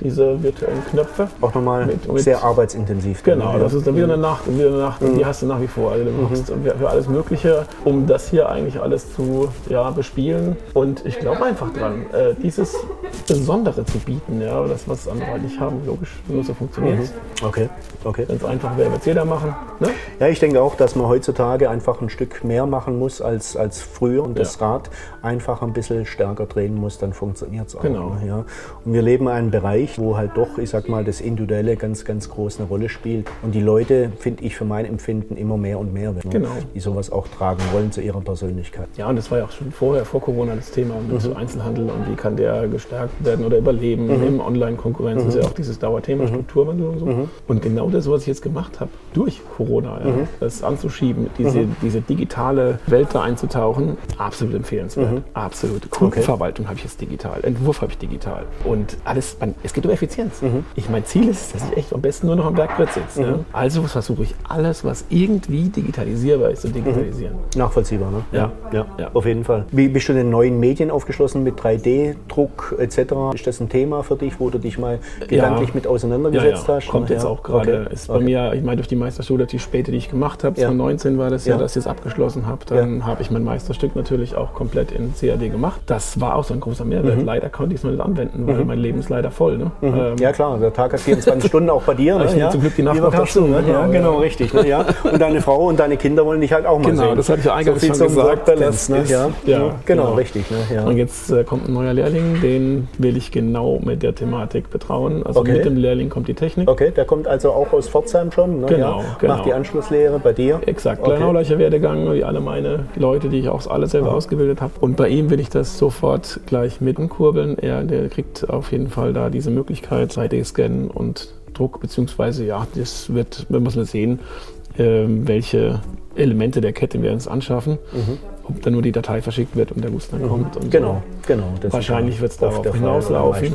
[SPEAKER 3] diese virtuellen Knöpfe.
[SPEAKER 2] Auch nochmal
[SPEAKER 3] Mit- mit-
[SPEAKER 2] sehr arbeitsintensiv.
[SPEAKER 3] Genau,
[SPEAKER 2] Ja.
[SPEAKER 3] das ist dann wieder eine Nacht und wieder eine Nacht und die hast du nach wie vor. Also du machst für alles Mögliche, um das hier eigentlich alles zu ja, bespielen. Und ich glaube einfach dran, äh, dieses Besondere zu bieten, ja, das, was andere halt nicht haben, logisch, nur so funktioniert es.
[SPEAKER 2] Okay, okay.
[SPEAKER 3] Ganz einfach wäre, wird jeder machen. Ne?
[SPEAKER 2] Ja, ich denke auch, dass man heutzutage einfach ein Stück mehr machen muss als, als früher und das
[SPEAKER 3] Ja.
[SPEAKER 2] Rad einfach ein bisschen stärker drehen muss, dann funktioniert es auch.
[SPEAKER 3] Genau.
[SPEAKER 2] Ne, ja. Und wir leben in einem Bereich, wo halt doch, ich sag mal, das Individuelle ganz, ganz groß eine Rolle spielt. Und die Leute, finde ich für mein Empfinden, immer mehr und mehr werden,
[SPEAKER 3] Genau.
[SPEAKER 2] die sowas auch tragen wollen zu ihrer Persönlichkeit.
[SPEAKER 3] Ja, und das war ja auch schon vorher, vor Corona, das Thema mit
[SPEAKER 2] Mhm.
[SPEAKER 3] Einzelhandel und wie kann der gestärkt werden oder überleben im Online-Konkurrenz. Das ist ja auch dieses Dauerthema Strukturwandel und so.
[SPEAKER 2] Mhm.
[SPEAKER 3] Und genau das, was ich jetzt gemacht habe, durch Corona, ja, das anzuschieben, diese,
[SPEAKER 2] Mhm.
[SPEAKER 3] diese digitale Welt da einzutauchen, absolut empfehlenswert. Absolut. Kundenverwaltung habe ich jetzt digital, Entwurf habe ich digital. Und alles, man, es geht um Effizienz.
[SPEAKER 2] Mhm.
[SPEAKER 3] Ich mein Ziel ist, dass ich echt am besten nur noch am Bergbrett sitze. Ja. Also versuche ich alles, was irgendwie digitalisierbar ist, zu digitalisieren.
[SPEAKER 2] Nachvollziehbar, ne?
[SPEAKER 3] Ja.
[SPEAKER 2] ja,
[SPEAKER 3] Ja.
[SPEAKER 2] auf jeden Fall. Wie bist du den neuen Medien aufgeschlossen mit 3D-Druck etc.? Ist das ein Thema für dich, wo du dich mal gedanklich mit auseinandergesetzt
[SPEAKER 3] ja, ja.
[SPEAKER 2] hast?
[SPEAKER 3] Kommt
[SPEAKER 2] Ja.
[SPEAKER 3] jetzt auch gerade.
[SPEAKER 2] Okay.
[SPEAKER 3] Ist bei
[SPEAKER 2] Okay.
[SPEAKER 3] mir, ich meine, durch die Meisterschule, die späte, die ich gemacht habe,
[SPEAKER 2] Ja.
[SPEAKER 3] 2019 war das ja,
[SPEAKER 2] Ja.
[SPEAKER 3] dass ich es abgeschlossen habe. Dann habe ich mein Meisterstück natürlich auch komplett in CAD gemacht. Das war auch so ein großer Mehrwert.
[SPEAKER 2] Mhm.
[SPEAKER 3] Leider konnte ich es noch nicht anwenden, weil mein Leben ist leider voll. Ne? Ähm,
[SPEAKER 2] Ja klar, der Tag hat 24 Stunden auch bei dir. Ne?
[SPEAKER 3] Nehme zum Glück die Nacht noch dazu,
[SPEAKER 2] ne? Ja,
[SPEAKER 3] genau,
[SPEAKER 2] genau,
[SPEAKER 3] ja.
[SPEAKER 2] richtig. Ne? Ja. Und deine Frau und deine Kinder wollen dich halt auch mal
[SPEAKER 3] Genau,
[SPEAKER 2] sehen.
[SPEAKER 3] das hatte ich ja eingangs
[SPEAKER 2] so
[SPEAKER 3] schon gesagt.
[SPEAKER 2] Work-Balance, ne?
[SPEAKER 3] Das
[SPEAKER 2] ja.
[SPEAKER 3] ja,
[SPEAKER 2] genau,
[SPEAKER 3] genau.
[SPEAKER 2] richtig. Ne? Ja.
[SPEAKER 3] Und jetzt äh, kommt ein neuer Lehrling, den will ich genau mit der Thematik betrauen. Also
[SPEAKER 2] Okay.
[SPEAKER 3] mit dem Lehrling kommt die Technik.
[SPEAKER 2] Okay, der kommt also auch aus Pforzheim schon. Ne?
[SPEAKER 3] Genau,
[SPEAKER 2] ja.
[SPEAKER 3] genau.
[SPEAKER 2] Macht die Anschlusslehre bei dir.
[SPEAKER 3] Exakt,
[SPEAKER 2] Okay.
[SPEAKER 3] Kleiner gleicher Werdegang, wie alle meine Leute, die ich auch alle selber ausgebildet habe. Und bei ihm will ich das sofort gleich mittenkurbeln. Er, der kriegt auf jeden Fall da diese Möglichkeit, 3D-Scannen und Druck, beziehungsweise ja, das wird, wir müssen sehen, ähm, welche Elemente der Kette wir uns anschaffen, ob dann nur die Datei verschickt wird und der Guss dann kommt. Und
[SPEAKER 2] Mhm. Genau, genau. Das
[SPEAKER 3] Wahrscheinlich
[SPEAKER 2] ist
[SPEAKER 3] wird's
[SPEAKER 2] oft
[SPEAKER 3] darauf hinauslaufen.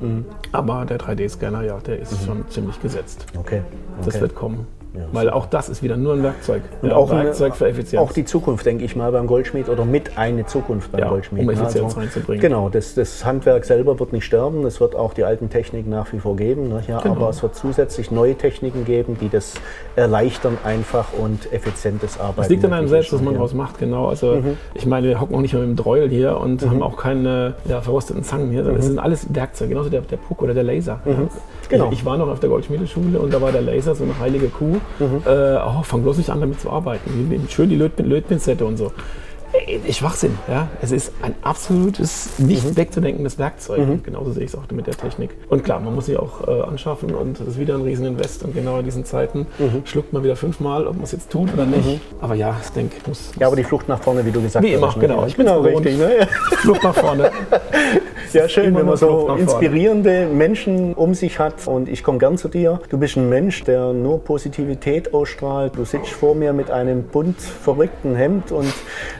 [SPEAKER 2] Mhm.
[SPEAKER 3] So. Aber der 3D-Scanner, ja, der ist schon ziemlich gesetzt.
[SPEAKER 2] Okay.
[SPEAKER 3] Das
[SPEAKER 2] okay.
[SPEAKER 3] wird kommen.
[SPEAKER 2] Ja,
[SPEAKER 3] Weil auch das ist wieder nur ein Werkzeug.
[SPEAKER 2] Und
[SPEAKER 3] ja,
[SPEAKER 2] auch,
[SPEAKER 3] ein Werkzeug für Effizienz.
[SPEAKER 2] auch die Zukunft, denke ich mal, beim Goldschmied oder mit eine Zukunft beim
[SPEAKER 3] Ja,
[SPEAKER 2] Goldschmied.
[SPEAKER 3] um
[SPEAKER 2] ne?
[SPEAKER 3] Effizienz reinzubringen.
[SPEAKER 2] Genau, das, das Handwerk selber wird nicht sterben, es wird auch die alten Techniken nach wie vor geben. Ne? Ja,
[SPEAKER 3] Genau.
[SPEAKER 2] Aber es wird zusätzlich neue Techniken geben, die das erleichtern einfach und effizientes Arbeiten.
[SPEAKER 3] Es liegt an einem selbst, was man daraus macht, genau. Also
[SPEAKER 2] Mhm.
[SPEAKER 3] ich meine, wir hocken auch nicht mehr mit dem Dreuel hier und haben auch keine verrosteten Zangen hier. sondern Es sind alles Werkzeuge, genauso der, der Puck oder der Laser.
[SPEAKER 2] Mhm. Genau.
[SPEAKER 3] Ich, ich war noch auf der Goldschmiedeschule und da war der Laser so eine heilige Kuh.
[SPEAKER 2] Mhm.
[SPEAKER 3] Äh, oh, fang bloß nicht an, damit zu arbeiten. Wie- Schön die Lötpin Lötpinzette und so. Ey, Schwachsinn, ja. Es ist ein absolutes, nicht
[SPEAKER 2] Mhm.
[SPEAKER 3] wegzudenkendes Werkzeug. Genauso sehe ich es auch mit der Technik. Und klar, man muss sie auch äh, anschaffen und das ist wieder ein Rieseninvest. Und genau in diesen Zeiten
[SPEAKER 2] Mhm.
[SPEAKER 3] schluckt man wieder fünfmal, ob man es jetzt tut oder nicht. Aber ja, ich denke, muss,
[SPEAKER 2] Ja, aber die Flucht nach vorne, wie du gesagt
[SPEAKER 3] Wie immer,
[SPEAKER 2] hast. ne?
[SPEAKER 3] genau. Ich
[SPEAKER 2] genau,
[SPEAKER 3] gewohnt.
[SPEAKER 2] richtig. Ne?
[SPEAKER 3] Flucht nach vorne.
[SPEAKER 2] Ja, schön, wenn man so inspirierende Menschen um sich hat. Und ich komme gern zu dir. Du bist ein Mensch, der nur Positivität ausstrahlt. Du sitzt vor mir mit einem bunt verrückten Hemd und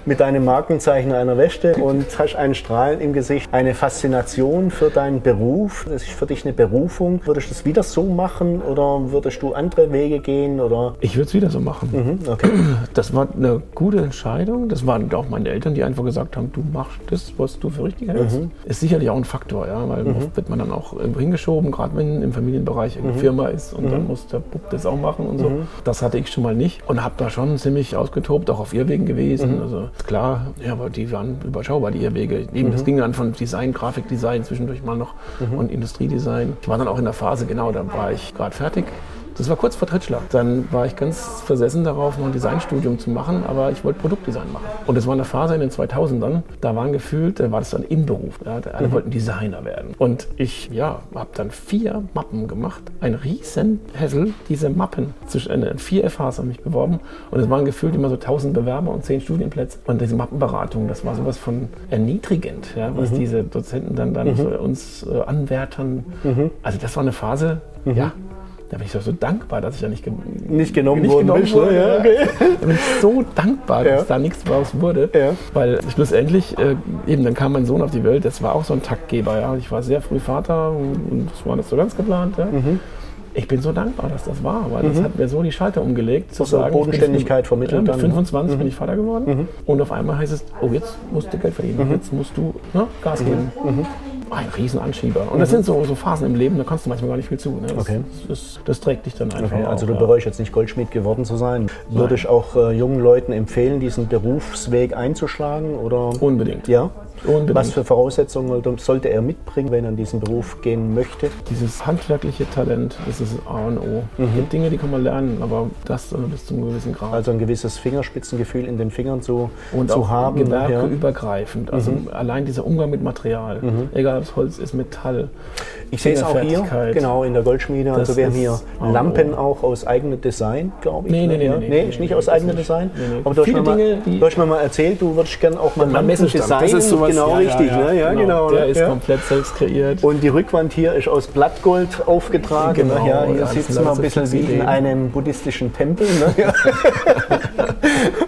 [SPEAKER 2] mit deinem Markenzeichen einer Weste und hast ein Strahlen im Gesicht. Eine Faszination für deinen Beruf. Das ist für dich eine Berufung. Würdest du es wieder so machen oder würdest du andere Wege gehen? Oder?
[SPEAKER 3] Ich würde es wieder so machen.
[SPEAKER 2] Mhm, Okay.
[SPEAKER 3] Das war eine gute Entscheidung. Das waren auch meine Eltern, die einfach gesagt haben, du machst das, was du für richtig hältst.
[SPEAKER 2] Mhm.
[SPEAKER 3] Ist sicherlich auch ein Faktor, ja, weil oft wird man dann auch irgendwo hingeschoben, gerade wenn im Familienbereich
[SPEAKER 2] Mhm.
[SPEAKER 3] eine Firma ist und dann muss der Bub das auch machen und so. Das hatte ich schon mal nicht und habe da schon ziemlich ausgetobt, auch auf Irrwegen gewesen.
[SPEAKER 2] Mhm.
[SPEAKER 3] Also klar, ja, aber die waren überschaubar, die Irrwege. Eben,
[SPEAKER 2] Mhm.
[SPEAKER 3] das ging dann von Design, Grafikdesign zwischendurch mal noch und Industriedesign. Ich war dann auch in der Phase, genau, da war ich gerade fertig. Das war kurz vor Trittschlag. Dann war ich ganz versessen darauf, noch ein Designstudium zu machen, aber ich wollte Produktdesign machen. Und das war eine Phase in den 2000ern, da waren gefühlt, da war das dann im Beruf. Ja, alle wollten Designer werden. Und ich ja, habe dann vier Mappen gemacht. Ein riesen Hessel, diese Mappen. Zwischen, äh, vier FHs haben mich beworben und es waren gefühlt immer so 1000 Bewerber und 10 Studienplätze. Und diese Mappenberatung, das war sowas von erniedrigend, ja, was diese Dozenten dann, dann für uns äh, anwärtern. Also das war eine Phase, ja, da bin ich doch so dankbar, dass ich ja nicht, ge
[SPEAKER 2] Nicht genommen
[SPEAKER 3] nicht
[SPEAKER 2] worden
[SPEAKER 3] genommen
[SPEAKER 2] bist, ne?
[SPEAKER 3] wurde.
[SPEAKER 2] Ja, okay.
[SPEAKER 3] Da bin ich so dankbar, dass
[SPEAKER 2] Ja.
[SPEAKER 3] da nichts draus wurde.
[SPEAKER 2] Ja.
[SPEAKER 3] Weil schlussendlich, äh, eben, dann kam mein Sohn auf die Welt, das war auch so ein Taktgeber. Ja. Ich war sehr früh Vater und das war nicht so ganz geplant. Ja.
[SPEAKER 2] Mhm.
[SPEAKER 3] Ich bin so dankbar, dass das war, weil das hat mir so die Schalter umgelegt. Zu sagen,
[SPEAKER 2] Bodenständigkeit vermittelt
[SPEAKER 3] Ja, mit
[SPEAKER 2] dann, ne?
[SPEAKER 3] 25 bin ich Vater geworden und auf einmal heißt es, oh, jetzt musst du Geld verdienen, jetzt musst du ne, Gas geben. Ein Riesenanschieber. Und das sind so, so Phasen im Leben, da kannst du manchmal gar nicht viel zu. Ne? Das,
[SPEAKER 2] Okay.
[SPEAKER 3] das, das, trägt dich dann einfach
[SPEAKER 2] Okay,
[SPEAKER 3] auch,
[SPEAKER 2] also du
[SPEAKER 3] ja.
[SPEAKER 2] bereust jetzt nicht Goldschmied geworden zu sein. Würde ich auch äh, jungen Leuten empfehlen, diesen Berufsweg einzuschlagen? Oder?
[SPEAKER 3] Unbedingt.
[SPEAKER 2] Ja?
[SPEAKER 3] Unbedingt.
[SPEAKER 2] Was für Voraussetzungen sollte er mitbringen, wenn er in diesen Beruf gehen möchte?
[SPEAKER 3] Dieses handwerkliche Talent, das ist A und O. Es gibt Dinge, die kann man lernen, aber das äh, bis zum gewissen Grad.
[SPEAKER 2] Also ein gewisses Fingerspitzengefühl in den Fingern zu,
[SPEAKER 3] und
[SPEAKER 2] zu
[SPEAKER 3] auch
[SPEAKER 2] haben. ne?
[SPEAKER 3] gewerkeübergreifend. Also allein dieser Umgang mit Material, egal ob es Holz ist, Metall.
[SPEAKER 2] Ich sehe es auch hier, genau, in der Goldschmiede. Also wir haben
[SPEAKER 3] ist
[SPEAKER 2] hier Lampen
[SPEAKER 3] O.
[SPEAKER 2] auch aus eigenem Design, glaube ich.
[SPEAKER 3] Nee, nee,
[SPEAKER 2] ne?
[SPEAKER 3] nee,
[SPEAKER 2] Ja?
[SPEAKER 3] nee, nee,
[SPEAKER 2] ist
[SPEAKER 3] nee,
[SPEAKER 2] nicht
[SPEAKER 3] nee,
[SPEAKER 2] aus eigenem
[SPEAKER 3] nicht.
[SPEAKER 2] Design.
[SPEAKER 3] Nee, nee.
[SPEAKER 2] Aber du hast, mir mal,
[SPEAKER 3] Dinge, die-
[SPEAKER 2] du hast mir mal erzählt, du würdest gerne auch mal Lampen designen.
[SPEAKER 3] das ist sowas,
[SPEAKER 2] genau
[SPEAKER 3] ja,
[SPEAKER 2] richtig,
[SPEAKER 3] ja,
[SPEAKER 2] ne? Ja, genau.
[SPEAKER 3] Der
[SPEAKER 2] ne?
[SPEAKER 3] ist
[SPEAKER 2] ja.
[SPEAKER 3] komplett selbst kreiert.
[SPEAKER 2] Und die Rückwand hier ist aus Blattgold aufgetragen.
[SPEAKER 3] Genau,
[SPEAKER 2] ja, hier
[SPEAKER 3] ja, sind
[SPEAKER 2] mal ein bisschen wie in einem buddhistischen Tempel.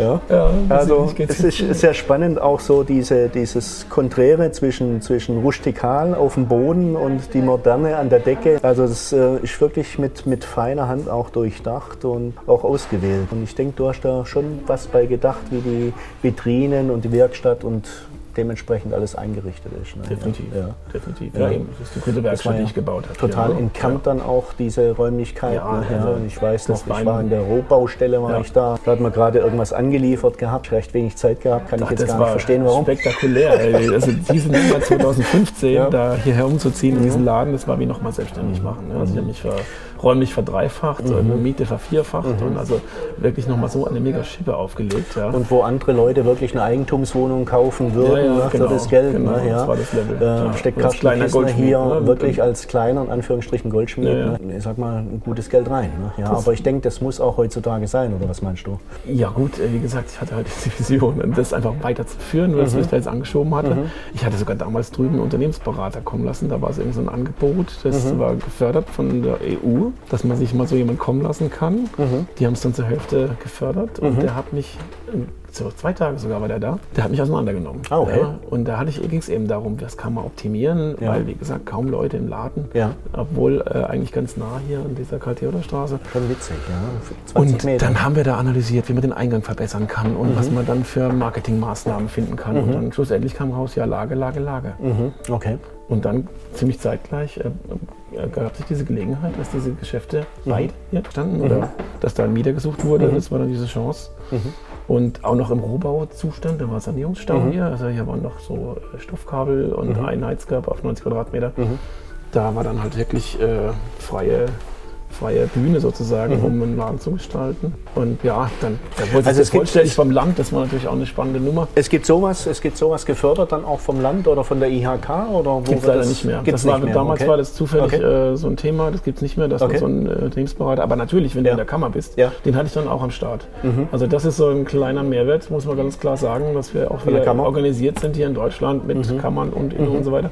[SPEAKER 2] Ja. ja. Also es ist ist sehr spannend auch so diese, dieses Konträre zwischen, zwischen rustikal auf dem Boden und die Moderne an der Decke. Also das äh, ist wirklich mit, mit feiner Hand auch durchdacht und auch ausgewählt. Und ich denke, du hast da schon was bei gedacht, wie die Vitrinen und die Werkstatt und dementsprechend alles eingerichtet ist. Ne?
[SPEAKER 3] Definitiv.
[SPEAKER 2] Ja.
[SPEAKER 3] Definitiv.
[SPEAKER 2] Ja.
[SPEAKER 3] Ja. eben. Das ist die dritte Werkstatt,
[SPEAKER 2] ja
[SPEAKER 3] die ich gebaut habe.
[SPEAKER 2] Total in Kant dann auch diese Räumlichkeit.
[SPEAKER 3] Ja,
[SPEAKER 2] ne? ja,
[SPEAKER 3] also
[SPEAKER 2] ich weiß
[SPEAKER 3] das
[SPEAKER 2] noch, ich
[SPEAKER 3] war
[SPEAKER 2] in der Rohbaustelle, war
[SPEAKER 3] Ja.
[SPEAKER 2] ich da. Da hat man gerade irgendwas angeliefert gehabt, recht wenig Zeit gehabt, kann ich
[SPEAKER 3] Ach,
[SPEAKER 2] jetzt
[SPEAKER 3] das
[SPEAKER 2] gar nicht verstehen, warum.
[SPEAKER 3] spektakulär. Also diesen Jahr 2015
[SPEAKER 2] Ja. Mhm.
[SPEAKER 3] da hierher umzuziehen in diesen Laden, das war wie nochmal selbstständig machen. ne? Also ich habe mich ver, räumlich verdreifacht,
[SPEAKER 2] Mhm.
[SPEAKER 3] Miete vervierfacht und also wirklich nochmal so eine mega Schippe aufgelegt. Ja.
[SPEAKER 2] Und wo andere Leute wirklich eine Eigentumswohnung kaufen würden
[SPEAKER 3] Ja, ja,
[SPEAKER 2] ne,
[SPEAKER 3] genau,
[SPEAKER 2] für das Geld.
[SPEAKER 3] genau,
[SPEAKER 2] ne, ja.
[SPEAKER 3] das war das Level,
[SPEAKER 2] Äh,
[SPEAKER 3] ja.
[SPEAKER 2] steckt
[SPEAKER 3] Als
[SPEAKER 2] hier
[SPEAKER 3] ne?
[SPEAKER 2] wirklich als kleiner, in Anführungsstrichen, Goldschmied. Ne, ich sag mal, ein gutes Geld rein. Ne? Ja, aber ich denke, das muss auch heutzutage sein, oder was meinst du?
[SPEAKER 3] Ja gut, äh, wie gesagt, ich hatte halt diese Vision, das einfach weiterzuführen, was
[SPEAKER 2] Mhm.
[SPEAKER 3] mich da jetzt angeschoben hatte. Ich hatte sogar damals drüben einen Unternehmensberater kommen lassen, da war es irgendwie so ein Angebot, das
[SPEAKER 2] Mhm.
[SPEAKER 3] war gefördert von der EU, dass man sich mal so jemand kommen lassen kann.
[SPEAKER 2] Mhm.
[SPEAKER 3] Die haben es dann zur Hälfte gefördert und der hat mich, so zwei Tage sogar war der da, der hat mich auseinandergenommen.
[SPEAKER 2] Ah, okay.
[SPEAKER 3] Ja, und da ging es eben darum, das kann man optimieren,
[SPEAKER 2] Ja.
[SPEAKER 3] weil wie gesagt, kaum Leute im Laden,
[SPEAKER 2] Ja.
[SPEAKER 3] obwohl äh, eigentlich ganz nah hier an dieser Karl-Theodor-Straße.
[SPEAKER 2] Schon witzig, ja. 20
[SPEAKER 3] Und
[SPEAKER 2] Meter.
[SPEAKER 3] dann haben wir da analysiert, wie man den Eingang verbessern kann und
[SPEAKER 2] Mhm.
[SPEAKER 3] was man dann für Marketingmaßnahmen finden kann. Und dann schlussendlich kam raus, ja, Lage, Lage, Lage.
[SPEAKER 2] mhm. Okay.
[SPEAKER 3] Und dann ziemlich zeitgleich äh, äh, gab sich diese Gelegenheit, dass diese Geschäfte
[SPEAKER 2] Mhm.
[SPEAKER 3] weit hier standen oder dass da ein Mieter gesucht wurde. Das war dann diese Chance.
[SPEAKER 2] Mhm.
[SPEAKER 3] Und auch noch im Rohbauzustand, da war Sanierungsstau hier. Also hier waren noch so äh, Stoffkabel und
[SPEAKER 2] Mhm.
[SPEAKER 3] ein Heizkörper auf 90 Quadratmeter. Da war dann halt wirklich äh, freie, freie Bühne sozusagen, um einen Laden zu gestalten. Und ja, dann da wurde
[SPEAKER 2] Mhm. Also es
[SPEAKER 3] vollständig vom Land, das war natürlich auch eine spannende Nummer.
[SPEAKER 2] Es gibt sowas, es gibt sowas gefördert dann auch vom Land oder von der IHK oder wo
[SPEAKER 3] Gibt es
[SPEAKER 2] wird
[SPEAKER 3] leider
[SPEAKER 2] das-
[SPEAKER 3] nicht mehr.
[SPEAKER 2] Gibt's
[SPEAKER 3] Das war,
[SPEAKER 2] mehr.
[SPEAKER 3] Damals
[SPEAKER 2] okay.
[SPEAKER 3] war das zufällig
[SPEAKER 2] Okay.
[SPEAKER 3] äh, so ein Thema, das gibt es nicht mehr, dass
[SPEAKER 2] Okay.
[SPEAKER 3] so einen äh, Unternehmensberater, aber natürlich, wenn
[SPEAKER 2] Ja.
[SPEAKER 3] du in der Kammer bist,
[SPEAKER 2] Ja. Mhm.
[SPEAKER 3] den hatte ich dann auch am Start. Also das ist so ein kleiner Mehrwert, muss man ganz klar sagen, dass wir auch
[SPEAKER 2] der
[SPEAKER 3] wieder?
[SPEAKER 2] Mhm.
[SPEAKER 3] organisiert sind hier in Deutschland mit Kammern und Inno und so weiter.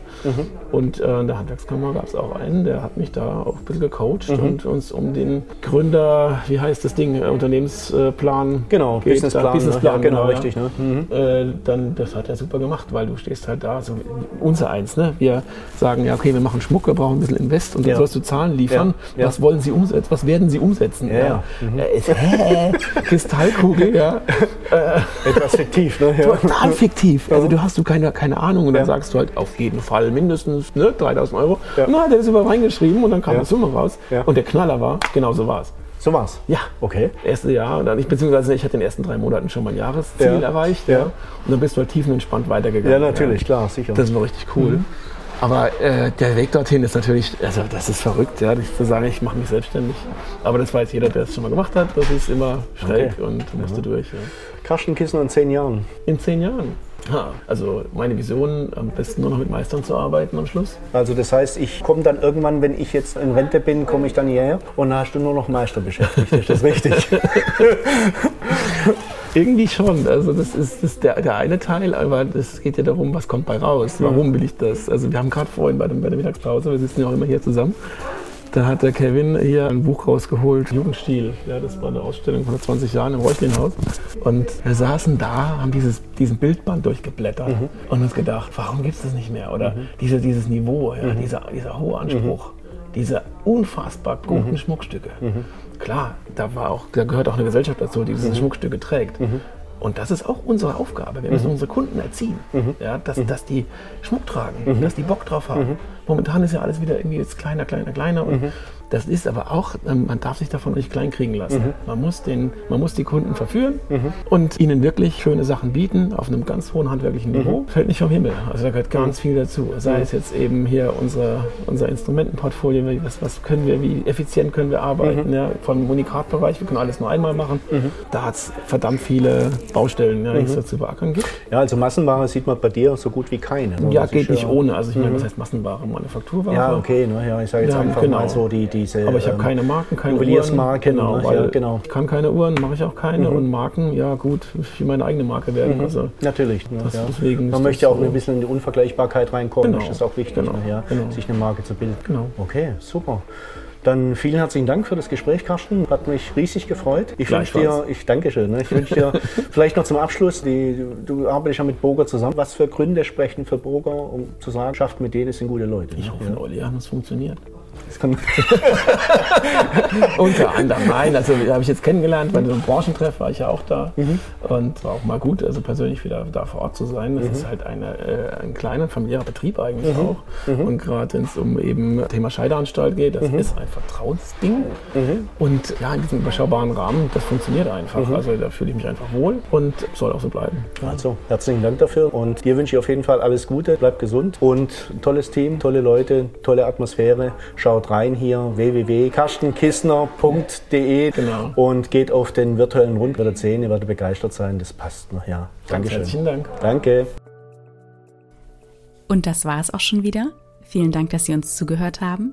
[SPEAKER 3] Und äh, in der Handwerkskammer gab es auch einen, der hat mich da auch ein bisschen gecoacht
[SPEAKER 2] Mhm.
[SPEAKER 3] und uns um den Gründer, wie heißt das Ding, äh, Unternehmensplan
[SPEAKER 2] Genau,
[SPEAKER 3] geht,
[SPEAKER 2] Businessplan.
[SPEAKER 3] da, Businessplan,
[SPEAKER 2] ne? ja, genau,
[SPEAKER 3] ja.
[SPEAKER 2] richtig. Ne? Mhm.
[SPEAKER 3] Äh, dann, das hat er super gemacht, weil du stehst halt da, so unser eins, ne? Wir sagen, ja, okay, wir machen Schmuck, wir brauchen ein bisschen Invest und dann
[SPEAKER 2] Ja.
[SPEAKER 3] sollst du Zahlen liefern. Was wollen sie umsetzen? Was werden sie umsetzen?
[SPEAKER 2] Ja, ja.
[SPEAKER 3] Äh, ist? Kristallkugel, ja.
[SPEAKER 2] Etwas fiktiv, ne?
[SPEAKER 3] Total fiktiv. Also du hast du keine, keine Ahnung und dann sagst du halt auf jeden Fall mindestens ne, 3000 Euro.
[SPEAKER 2] Ja.
[SPEAKER 3] Und dann hat er das über reingeschrieben und dann kam
[SPEAKER 2] Ja.
[SPEAKER 3] die Summe raus. Und der Knaller war, genau so war es.
[SPEAKER 2] So war's.
[SPEAKER 3] Ja.
[SPEAKER 2] Okay.
[SPEAKER 3] Erste Jahr, dann ich, beziehungsweise ich hatte in den ersten drei Monaten schon mein Jahresziel
[SPEAKER 2] Ja.
[SPEAKER 3] erreicht.
[SPEAKER 2] Ja.
[SPEAKER 3] Ja. Und dann bist du halt tiefenentspannt weitergegangen.
[SPEAKER 2] Ja, natürlich, klar, sicher.
[SPEAKER 3] Das war richtig cool. Aber äh, der Weg dorthin ist natürlich, also das ist verrückt, ja, zu sagen, ich mache mich selbstständig. Aber das weiß jeder, der es schon mal gemacht hat. Das ist immer schräg
[SPEAKER 2] Okay.
[SPEAKER 3] und musst du durch. Ja.
[SPEAKER 2] Carsten Kissner in zehn Jahren.
[SPEAKER 3] In zehn Jahren. Ha, also meine Vision, am besten nur noch mit Meistern zu arbeiten am Schluss.
[SPEAKER 2] Also das heißt, ich komme dann irgendwann, wenn ich jetzt in Rente bin, komme ich dann hierher und dann hast du nur noch Meister beschäftigt. Ist das richtig?
[SPEAKER 3] Irgendwie schon. Also das ist, das ist der, der eine Teil, aber das geht ja darum, was kommt bei raus. Warum will ich das? Also wir haben gerade vorhin bei, dem, bei der Mittagspause, wir sitzen ja auch immer hier zusammen, da hat der Kevin hier ein Buch rausgeholt, Jugendstil. Ja, das war eine Ausstellung von vor 20 Jahren im Reuchlinhaus. Und wir saßen da, haben dieses, diesen Bildband durchgeblättert und uns gedacht, warum gibt es das nicht mehr? Oder diese, dieses Niveau, ja, dieser, dieser hohe Anspruch. diese unfassbar guten Schmuckstücke. Klar, da, war auch, da gehört auch eine Gesellschaft dazu, die diese Schmuckstücke trägt. Und das ist auch unsere Aufgabe. Wir müssen unsere Kunden erziehen, ja, dass, dass die Schmuck tragen, dass die Bock drauf haben. Momentan ist ja alles wieder irgendwie jetzt kleiner, kleiner, kleiner. Und das ist aber auch, ähm, man darf sich davon nicht kleinkriegen lassen.
[SPEAKER 2] Mhm.
[SPEAKER 3] Man, muss den, man muss die Kunden verführen und ihnen wirklich schöne Sachen bieten auf einem ganz hohen handwerklichen
[SPEAKER 2] Mhm.
[SPEAKER 3] Niveau. Fällt nicht vom Himmel. Also da gehört ganz viel dazu. Sei es jetzt eben hier unser, unser Instrumentenportfolio, wie- was, was können wir, wie effizient können wir
[SPEAKER 2] Mhm.
[SPEAKER 3] arbeiten. Ja, vom Unikatbereich, wir können alles nur einmal machen. Da hat es verdammt viele Baustellen, ja, die
[SPEAKER 2] Mhm.
[SPEAKER 3] es da zu beackern gibt.
[SPEAKER 2] Ja, also Massenware sieht man bei dir so gut wie keine. ne?
[SPEAKER 3] Ja, geht nicht ohne. Also ich meine, was heißt Massenware? Manufakturware.
[SPEAKER 2] Ja, okay, ne, ja, ich sage jetzt einfach
[SPEAKER 3] genau.
[SPEAKER 2] mal so die, diese.
[SPEAKER 3] Aber ich habe
[SPEAKER 2] ähm,
[SPEAKER 3] keine Marken, keine
[SPEAKER 2] Juweliersmarken,
[SPEAKER 3] Uhren. Genau,
[SPEAKER 2] ne?
[SPEAKER 3] weil
[SPEAKER 2] Ja, genau.
[SPEAKER 3] ich kann keine Uhren, mache ich auch keine. Und Marken, ja gut, ich will meine eigene Marke werden. Also
[SPEAKER 2] Natürlich. Ne,
[SPEAKER 3] Das-
[SPEAKER 2] ja.
[SPEAKER 3] deswegen
[SPEAKER 2] Man möchte auch
[SPEAKER 3] so.
[SPEAKER 2] ein bisschen in die Unvergleichbarkeit reinkommen.
[SPEAKER 3] Genau,
[SPEAKER 2] Das ist auch wichtig,
[SPEAKER 3] genau,
[SPEAKER 2] ne, ja,
[SPEAKER 3] genau.
[SPEAKER 2] sich eine Marke zu bilden.
[SPEAKER 3] Genau.
[SPEAKER 2] Okay, super. Dann vielen herzlichen Dank für das Gespräch, Carsten. Hat mich riesig gefreut. Ich wünsche dir, ich danke schön. Ne? Ich wünsche dir vielleicht noch zum Abschluss, die, du, arbeitest ja mit Burger zusammen. Was für Gründe sprechen für Burger, um zu sagen, schafft mit denen sind gute Leute? Ne?
[SPEAKER 3] ich rufe Olli an, es funktioniert.
[SPEAKER 2] Das kann,
[SPEAKER 3] Unter anderem, nein, also habe ich jetzt kennengelernt, bei einem Branchentreff war ich ja auch da
[SPEAKER 2] Mhm.
[SPEAKER 3] und war auch mal gut, also persönlich wieder da vor Ort zu sein. Das ist halt eine, äh, ein kleiner familiärer Betrieb eigentlich
[SPEAKER 2] Mhm.
[SPEAKER 3] auch. Und gerade wenn es um eben Thema Scheideanstalt geht, das
[SPEAKER 2] Mhm.
[SPEAKER 3] ist ein Vertrauensding. Und ja, in diesem überschaubaren Rahmen, das funktioniert einfach.
[SPEAKER 2] Mhm.
[SPEAKER 3] Also da fühle ich mich einfach wohl und soll auch so bleiben.
[SPEAKER 2] Also, herzlichen Dank dafür und dir wünsche ich auf jeden Fall alles Gute, bleib gesund und tolles Team, tolle Leute, tolle Atmosphäre. Schaut rein hier www.karstenkissner.de
[SPEAKER 3] Genau.
[SPEAKER 2] und geht auf den virtuellen Rund, werdet sehen, ihr werdet begeistert sein, das passt. noch. Ja, Dankeschön.
[SPEAKER 3] herzlichen Dank.
[SPEAKER 2] Danke.
[SPEAKER 1] Und das war es auch schon wieder. Vielen Dank, dass Sie uns zugehört haben.